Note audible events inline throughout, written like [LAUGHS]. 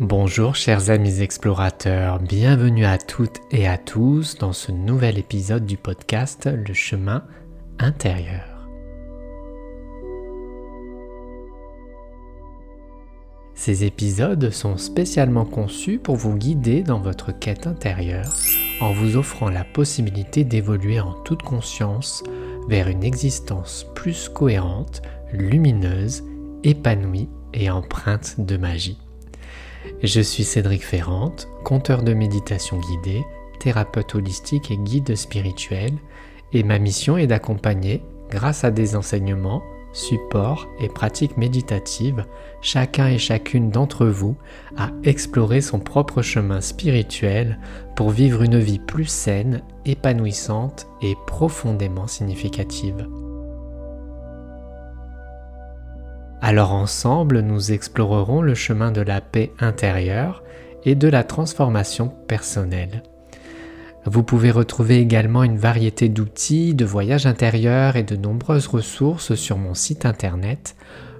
Bonjour chers amis explorateurs, bienvenue à toutes et à tous dans ce nouvel épisode du podcast Le chemin intérieur. Ces épisodes sont spécialement conçus pour vous guider dans votre quête intérieure en vous offrant la possibilité d'évoluer en toute conscience vers une existence plus cohérente, lumineuse, épanouie et empreinte de magie. Je suis Cédric Ferrante, conteur de méditation guidée, thérapeute holistique et guide spirituel, et ma mission est d'accompagner, grâce à des enseignements, supports et pratiques méditatives, chacun et chacune d'entre vous à explorer son propre chemin spirituel pour vivre une vie plus saine, épanouissante et profondément significative. Alors ensemble, nous explorerons le chemin de la paix intérieure et de la transformation personnelle. Vous pouvez retrouver également une variété d'outils, de voyages intérieurs et de nombreuses ressources sur mon site internet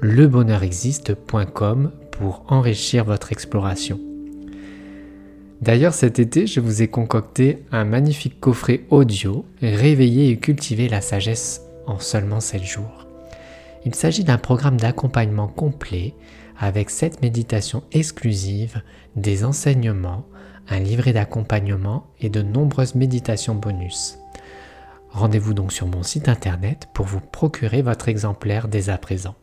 lebonheurexiste.com pour enrichir votre exploration. D'ailleurs cet été, je vous ai concocté un magnifique coffret audio Réveiller et cultiver la sagesse en seulement 7 jours. Il s'agit d'un programme d'accompagnement complet avec 7 méditations exclusives, des enseignements, un livret d'accompagnement et de nombreuses méditations bonus. Rendez-vous donc sur mon site internet pour vous procurer votre exemplaire dès à présent.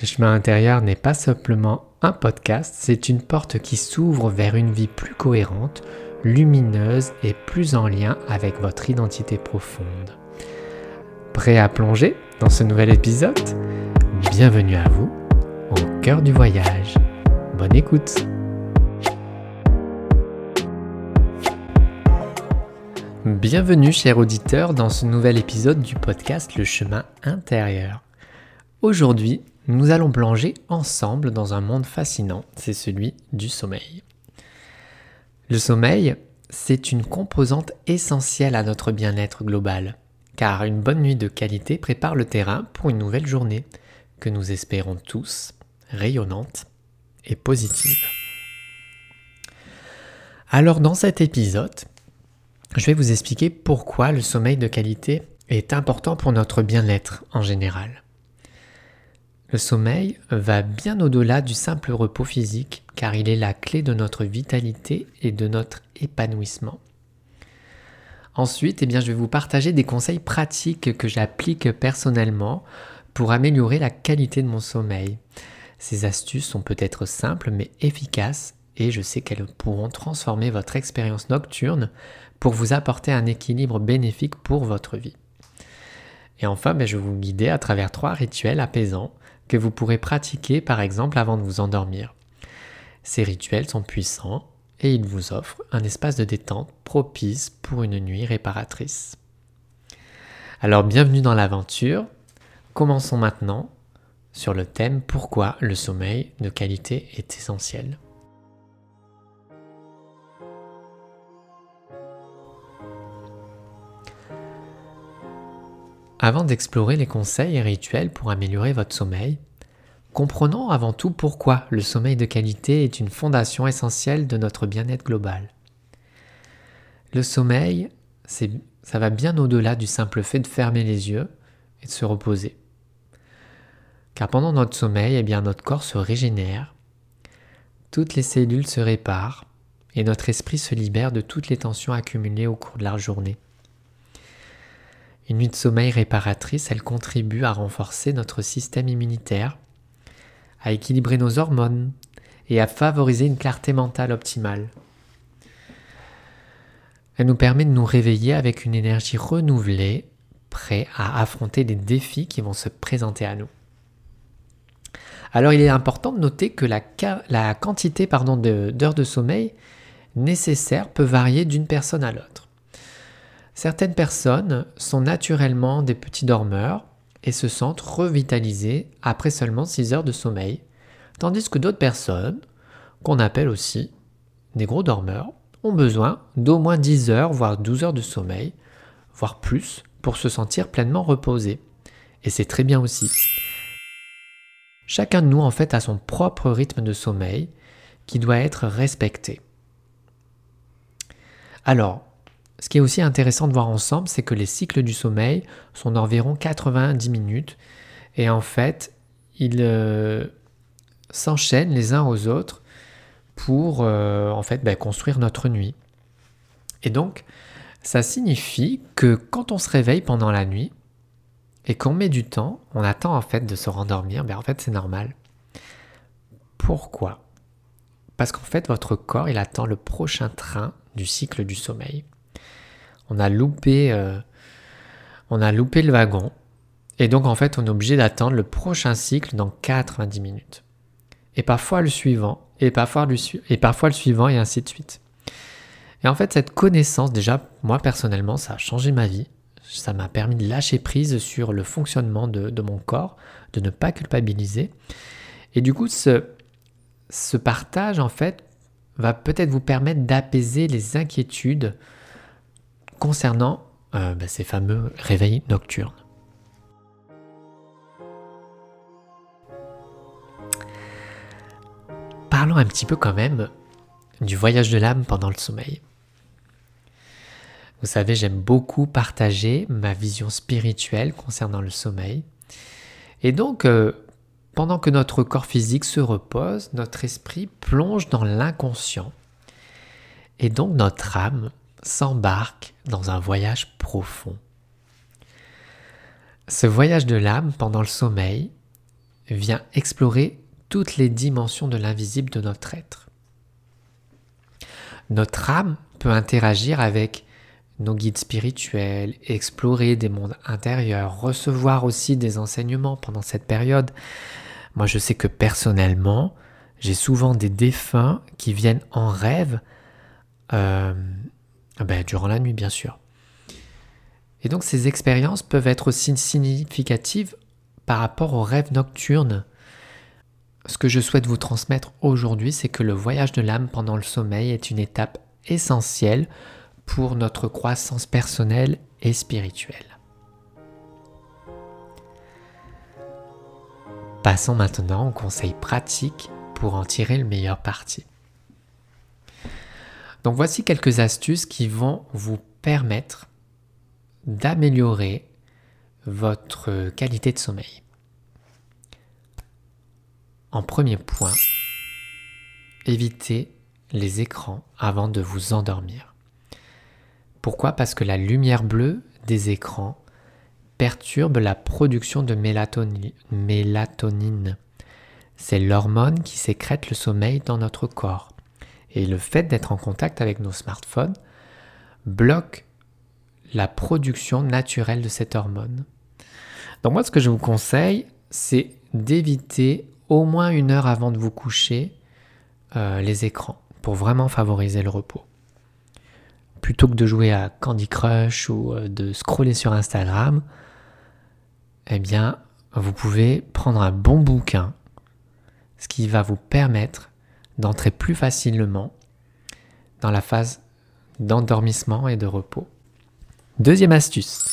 Le chemin intérieur n'est pas simplement un podcast, c'est une porte qui s'ouvre vers une vie plus cohérente, lumineuse et plus en lien avec votre identité profonde. Prêt à plonger dans ce nouvel épisode Bienvenue à vous au cœur du voyage. Bonne écoute Bienvenue chers auditeurs dans ce nouvel épisode du podcast Le chemin intérieur. Aujourd'hui, nous allons plonger ensemble dans un monde fascinant, c'est celui du sommeil. Le sommeil, c'est une composante essentielle à notre bien-être global car une bonne nuit de qualité prépare le terrain pour une nouvelle journée que nous espérons tous rayonnante et positive. Alors dans cet épisode, je vais vous expliquer pourquoi le sommeil de qualité est important pour notre bien-être en général. Le sommeil va bien au-delà du simple repos physique car il est la clé de notre vitalité et de notre épanouissement. Ensuite, eh bien, je vais vous partager des conseils pratiques que j'applique personnellement pour améliorer la qualité de mon sommeil. Ces astuces sont peut-être simples mais efficaces et je sais qu'elles pourront transformer votre expérience nocturne pour vous apporter un équilibre bénéfique pour votre vie. Et enfin, ben, je vais vous guider à travers trois rituels apaisants que vous pourrez pratiquer par exemple avant de vous endormir. Ces rituels sont puissants et il vous offre un espace de détente propice pour une nuit réparatrice. Alors bienvenue dans l'aventure. Commençons maintenant sur le thème pourquoi le sommeil de qualité est essentiel? Avant d'explorer les conseils et rituels pour améliorer votre sommeil, Comprenons avant tout pourquoi le sommeil de qualité est une fondation essentielle de notre bien-être global. Le sommeil, ça va bien au-delà du simple fait de fermer les yeux et de se reposer. Car pendant notre sommeil, eh bien, notre corps se régénère, toutes les cellules se réparent et notre esprit se libère de toutes les tensions accumulées au cours de la journée. Une nuit de sommeil réparatrice, elle contribue à renforcer notre système immunitaire à équilibrer nos hormones et à favoriser une clarté mentale optimale. Elle nous permet de nous réveiller avec une énergie renouvelée, prêt à affronter les défis qui vont se présenter à nous. Alors il est important de noter que la, quantité d'heures de sommeil nécessaire peut varier d'une personne à l'autre. Certaines personnes sont naturellement des petits dormeurs et se sentent revitalisés après seulement 6 heures de sommeil, tandis que d'autres personnes, qu'on appelle aussi des gros dormeurs, ont besoin d'au moins 10 heures, voire 12 heures de sommeil, voire plus, pour se sentir pleinement reposés. Et c'est très bien aussi. Chacun de nous, en fait, a son propre rythme de sommeil, qui doit être respecté. Alors, ce qui est aussi intéressant de voir ensemble, c'est que les cycles du sommeil sont d'environ 90 minutes et en fait, ils euh, s'enchaînent les uns aux autres pour euh, en fait ben, construire notre nuit. Et donc, ça signifie que quand on se réveille pendant la nuit et qu'on met du temps, on attend en fait de se rendormir, ben en fait c'est normal. Pourquoi? Parce qu'en fait votre corps il attend le prochain train du cycle du sommeil. On a loupé, euh, on a loupé le wagon et donc en fait on est obligé d'attendre le prochain cycle dans 90 minutes. Et parfois le suivant, et parfois le, suivant et ainsi de suite. Et en fait, cette connaissance, déjà, moi personnellement, ça a changé ma vie. Ça m'a permis de lâcher prise sur le fonctionnement de, mon corps, de ne pas culpabiliser. Et du coup, ce partage, en fait, va peut-être vous permettre d'apaiser les inquiétudes concernant euh, bah, ces fameux réveils nocturnes. Parlons un petit peu quand même du voyage de l'âme pendant le sommeil. Vous savez, j'aime beaucoup partager ma vision spirituelle concernant le sommeil. Et donc, euh, pendant que notre corps physique se repose, notre esprit plonge dans l'inconscient. Et donc notre âme s'embarque dans un voyage profond. Ce voyage de l'âme pendant le sommeil vient explorer toutes les dimensions de l'invisible de notre être. Notre âme peut interagir avec nos guides spirituels, explorer des mondes intérieurs, recevoir aussi des enseignements pendant cette période. Moi, je sais que personnellement, j'ai souvent des défunts qui viennent en rêve, euh, ben, durant la nuit bien sûr. Et donc ces expériences peuvent être aussi significatives par rapport aux rêves nocturnes. Ce que je souhaite vous transmettre aujourd'hui, c'est que le voyage de l'âme pendant le sommeil est une étape essentielle pour notre croissance personnelle et spirituelle. Passons maintenant aux conseils pratiques pour en tirer le meilleur parti. Donc voici quelques astuces qui vont vous permettre d'améliorer votre qualité de sommeil. En premier point, évitez les écrans avant de vous endormir. Pourquoi? Parce que la lumière bleue des écrans perturbe la production de mélatonine. C'est l'hormone qui sécrète le sommeil dans notre corps. Et le fait d'être en contact avec nos smartphones bloque la production naturelle de cette hormone. Donc moi, ce que je vous conseille, c'est d'éviter au moins une heure avant de vous coucher euh, les écrans pour vraiment favoriser le repos plutôt que de jouer à Candy Crush ou euh, de scroller sur Instagram, eh bien, vous pouvez prendre un bon bouquin, ce qui va vous permettre d'entrer plus facilement dans la phase d'endormissement et de repos. Deuxième astuce.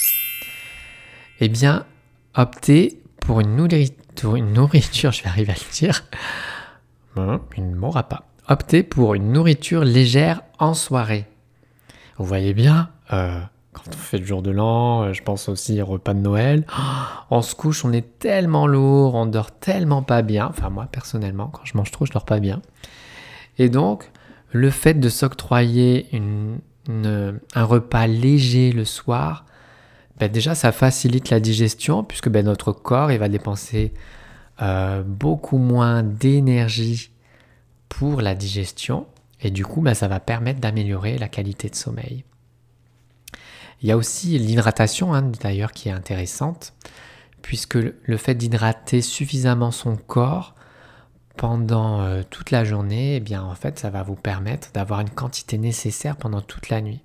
Eh bien, optez pour une, nourriture, [LAUGHS] je vais arriver à le dire, il ne mourra pas. Optez pour une nourriture légère en soirée. Vous voyez bien, euh, quand on fait le jour de l'an, euh, je pense aussi au repas de Noël, on se couche, on est tellement lourd, on dort tellement pas bien. Enfin, moi, personnellement, quand je mange trop, je dors pas bien. Et donc, le fait de s'octroyer un repas léger le soir, ben déjà, ça facilite la digestion, puisque ben, notre corps, il va dépenser euh, beaucoup moins d'énergie pour la digestion. Et du coup, bah, ça va permettre d'améliorer la qualité de sommeil. Il y a aussi l'hydratation, hein, d'ailleurs, qui est intéressante, puisque le fait d'hydrater suffisamment son corps pendant euh, toute la journée, eh bien, en fait, ça va vous permettre d'avoir une quantité nécessaire pendant toute la nuit.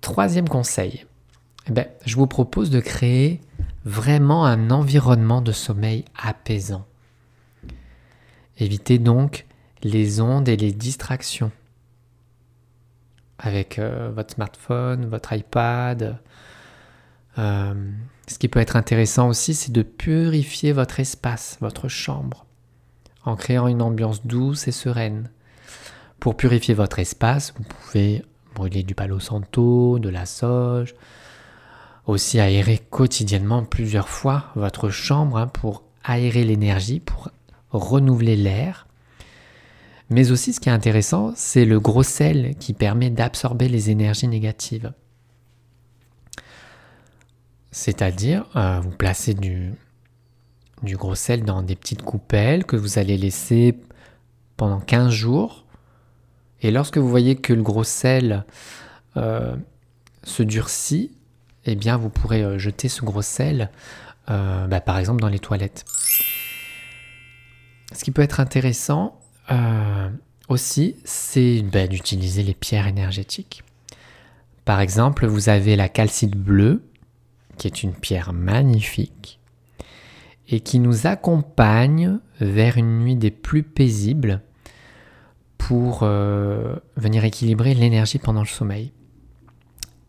Troisième conseil, eh bien, je vous propose de créer vraiment un environnement de sommeil apaisant. Évitez donc les ondes et les distractions avec euh, votre smartphone, votre iPad. Euh, ce qui peut être intéressant aussi, c'est de purifier votre espace, votre chambre, en créant une ambiance douce et sereine. Pour purifier votre espace, vous pouvez brûler du palo santo, de la sauge, aussi aérer quotidiennement plusieurs fois votre chambre hein, pour aérer l'énergie, pour renouveler l'air. Mais aussi ce qui est intéressant, c'est le gros sel qui permet d'absorber les énergies négatives. C'est-à-dire, euh, vous placez du, gros sel dans des petites coupelles que vous allez laisser pendant 15 jours. Et lorsque vous voyez que le gros sel euh, se durcit, eh bien vous pourrez euh, jeter ce gros sel, bah, par exemple dans les toilettes. Ce qui peut être intéressant aussi, c'est bah, d'utiliser les pierres énergétiques. Par exemple, vous avez la calcite bleue, qui est une pierre magnifique, et qui nous accompagne vers une nuit des plus paisibles pour euh, venir équilibrer l'énergie pendant le sommeil.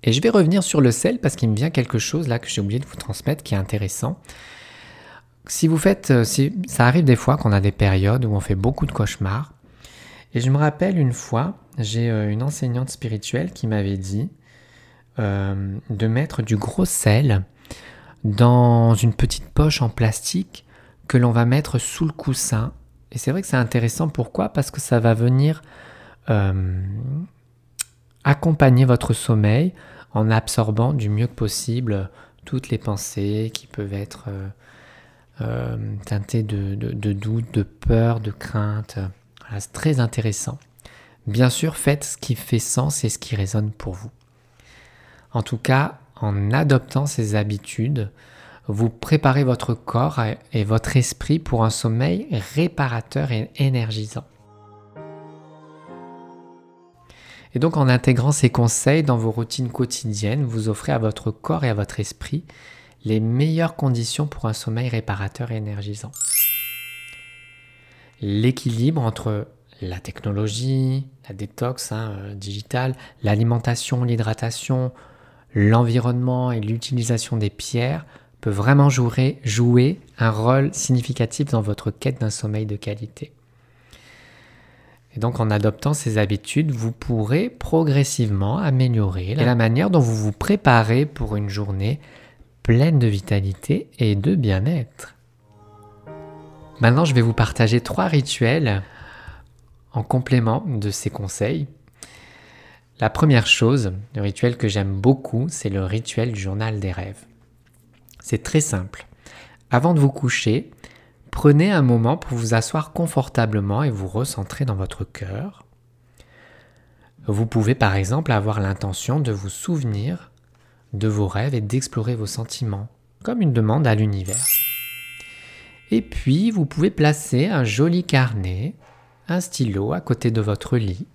Et je vais revenir sur le sel parce qu'il me vient quelque chose là que j'ai oublié de vous transmettre qui est intéressant. Si vous faites, euh, ça arrive des fois qu'on a des périodes où on fait beaucoup de cauchemars. Et je me rappelle une fois, j'ai euh, une enseignante spirituelle qui m'avait dit de mettre du gros sel dans une petite poche en plastique que l'on va mettre sous le coussin. Et c'est vrai que c'est intéressant. Pourquoi? Parce que ça va venir euh, accompagner votre sommeil en absorbant du mieux que possible toutes les pensées qui peuvent être euh, euh, teintées de, de, doute, de peur, de crainte. c'est très intéressant. Bien sûr, faites ce qui fait sens et ce qui résonne pour vous. En tout cas, en adoptant ces habitudes, vous préparez votre corps et votre esprit pour un sommeil réparateur et énergisant. Et donc en intégrant ces conseils dans vos routines quotidiennes, vous offrez à votre corps et à votre esprit les meilleures conditions pour un sommeil réparateur et énergisant. L'équilibre entre la technologie, la détox hein, euh, digitale, l'alimentation, l'hydratation, l'environnement et l'utilisation des pierres peut vraiment jouer, jouer un rôle significatif dans votre quête d'un sommeil de qualité. Et donc en adoptant ces habitudes, vous pourrez progressivement améliorer la manière dont vous vous préparez pour une journée pleine de vitalité et de bien-être. Maintenant, je vais vous partager trois rituels en complément de ces conseils la première chose, le rituel que j'aime beaucoup, c'est le rituel du journal des rêves. C'est très simple. Avant de vous coucher, prenez un moment pour vous asseoir confortablement et vous recentrer dans votre cœur. Vous pouvez par exemple avoir l'intention de vous souvenir de vos rêves et d'explorer vos sentiments, comme une demande à l'univers. Et puis, vous pouvez placer un joli carnet, un stylo à côté de votre lit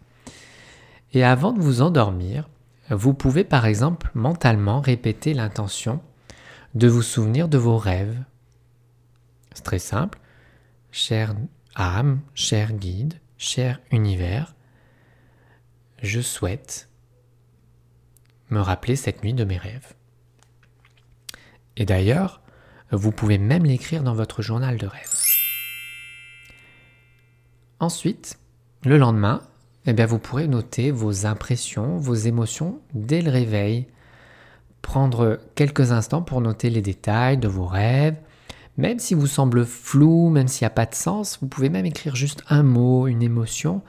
et avant de vous endormir, vous pouvez par exemple mentalement répéter l'intention de vous souvenir de vos rêves. C'est très simple. Chère âme, cher guide, cher univers, je souhaite me rappeler cette nuit de mes rêves. Et d'ailleurs, vous pouvez même l'écrire dans votre journal de rêves. Ensuite, le lendemain, eh bien vous pourrez noter vos impressions, vos émotions dès le réveil. Prendre quelques instants pour noter les détails de vos rêves. Même si vous semble flou, même s'il n'y a pas de sens, vous pouvez même écrire juste un mot, une émotion.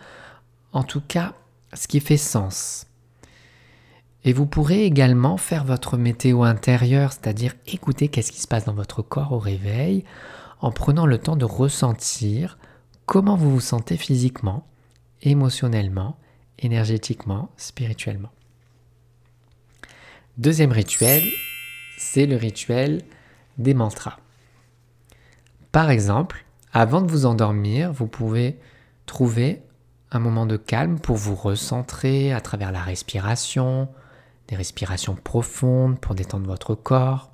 En tout cas, ce qui fait sens. Et vous pourrez également faire votre météo intérieure, c'est-à-dire écouter qu'est-ce qui se passe dans votre corps au réveil, en prenant le temps de ressentir comment vous vous sentez physiquement, émotionnellement, énergétiquement, spirituellement. Deuxième rituel, c'est le rituel des mantras. Par exemple, avant de vous endormir, vous pouvez trouver un moment de calme pour vous recentrer à travers la respiration, des respirations profondes pour détendre votre corps.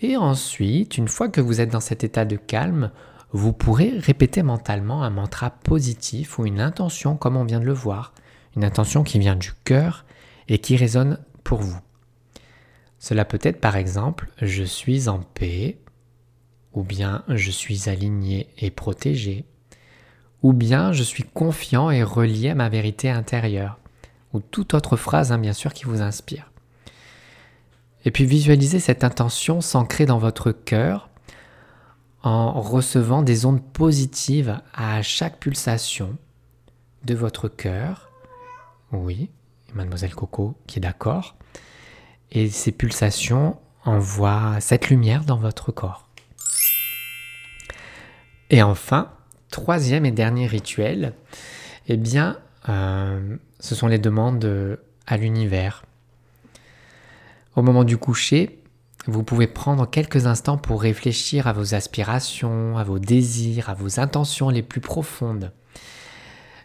Et ensuite, une fois que vous êtes dans cet état de calme, vous pourrez répéter mentalement un mantra positif ou une intention comme on vient de le voir, une intention qui vient du cœur et qui résonne pour vous. Cela peut être par exemple je suis en paix, ou bien je suis aligné et protégé, ou bien je suis confiant et relié à ma vérité intérieure, ou toute autre phrase hein, bien sûr qui vous inspire. Et puis visualisez cette intention s'ancrer dans votre cœur en recevant des ondes positives à chaque pulsation de votre cœur. Oui, mademoiselle Coco qui est d'accord. Et ces pulsations envoient cette lumière dans votre corps. Et enfin, troisième et dernier rituel, eh bien, euh, ce sont les demandes à l'univers. Au moment du coucher, vous pouvez prendre quelques instants pour réfléchir à vos aspirations, à vos désirs, à vos intentions les plus profondes.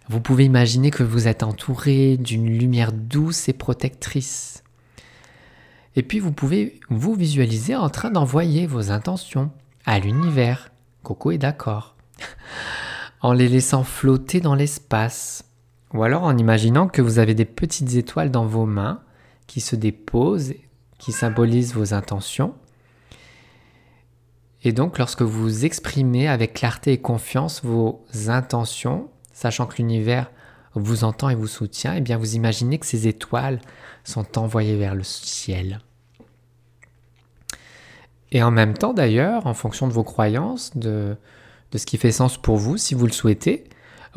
Vous pouvez imaginer que vous êtes entouré d'une lumière douce et protectrice. Et puis vous pouvez vous visualiser en train d'envoyer vos intentions à l'univers, Coco est d'accord. [LAUGHS] en les laissant flotter dans l'espace. Ou alors en imaginant que vous avez des petites étoiles dans vos mains qui se déposent, qui symbolisent vos intentions. Et donc lorsque vous exprimez avec clarté et confiance vos intentions, sachant que l'univers vous entend et vous soutient, et eh bien vous imaginez que ces étoiles sont envoyées vers le ciel. Et en même temps, d'ailleurs, en fonction de vos croyances, de, de ce qui fait sens pour vous, si vous le souhaitez,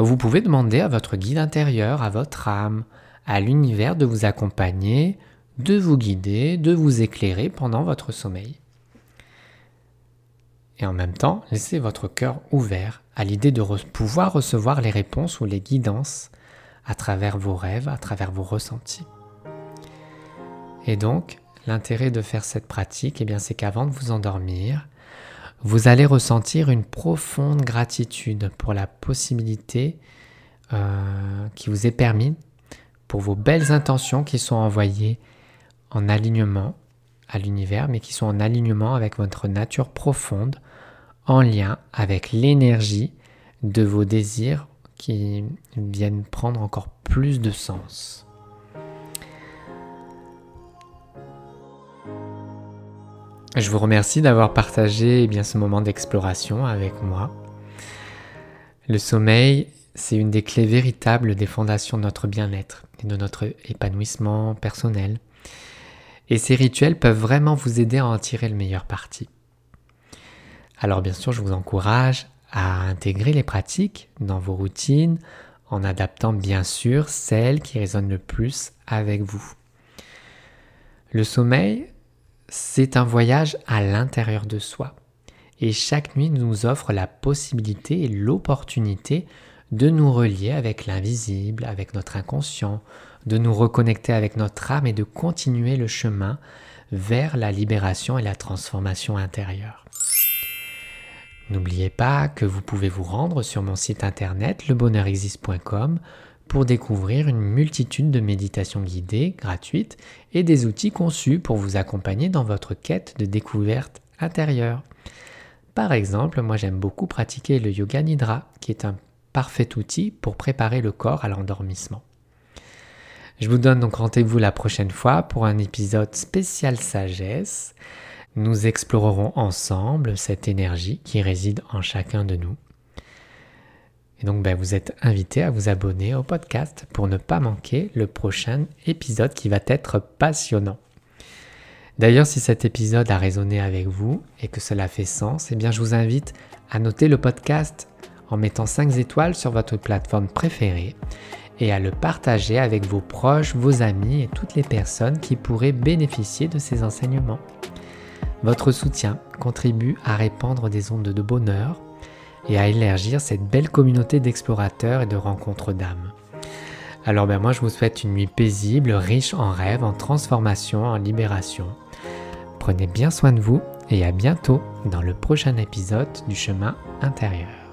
vous pouvez demander à votre guide intérieur, à votre âme, à l'univers de vous accompagner, de vous guider, de vous éclairer pendant votre sommeil. Et en même temps, laissez votre cœur ouvert à l'idée de pouvoir recevoir les réponses ou les guidances à travers vos rêves, à travers vos ressentis. Et donc, L'intérêt de faire cette pratique, eh c'est qu'avant de vous endormir, vous allez ressentir une profonde gratitude pour la possibilité euh, qui vous est permise, pour vos belles intentions qui sont envoyées en alignement à l'univers, mais qui sont en alignement avec votre nature profonde, en lien avec l'énergie de vos désirs qui viennent prendre encore plus de sens. Je vous remercie d'avoir partagé eh bien, ce moment d'exploration avec moi. Le sommeil, c'est une des clés véritables des fondations de notre bien-être et de notre épanouissement personnel. Et ces rituels peuvent vraiment vous aider à en tirer le meilleur parti. Alors bien sûr, je vous encourage à intégrer les pratiques dans vos routines en adaptant bien sûr celles qui résonnent le plus avec vous. Le sommeil, c'est un voyage à l'intérieur de soi. Et chaque nuit nous offre la possibilité et l'opportunité de nous relier avec l'invisible, avec notre inconscient, de nous reconnecter avec notre âme et de continuer le chemin vers la libération et la transformation intérieure. N'oubliez pas que vous pouvez vous rendre sur mon site internet lebonheurexiste.com pour découvrir une multitude de méditations guidées gratuites et des outils conçus pour vous accompagner dans votre quête de découverte intérieure. Par exemple, moi j'aime beaucoup pratiquer le yoga nidra, qui est un parfait outil pour préparer le corps à l'endormissement. Je vous donne donc rendez-vous la prochaine fois pour un épisode spécial sagesse. Nous explorerons ensemble cette énergie qui réside en chacun de nous et donc ben, vous êtes invité à vous abonner au podcast pour ne pas manquer le prochain épisode qui va être passionnant. D'ailleurs, si cet épisode a résonné avec vous et que cela fait sens, eh bien je vous invite à noter le podcast en mettant 5 étoiles sur votre plateforme préférée et à le partager avec vos proches, vos amis et toutes les personnes qui pourraient bénéficier de ces enseignements. Votre soutien contribue à répandre des ondes de bonheur et à élargir cette belle communauté d'explorateurs et de rencontres d'âmes. Alors ben moi je vous souhaite une nuit paisible, riche en rêves, en transformation, en libération. Prenez bien soin de vous et à bientôt dans le prochain épisode du chemin intérieur.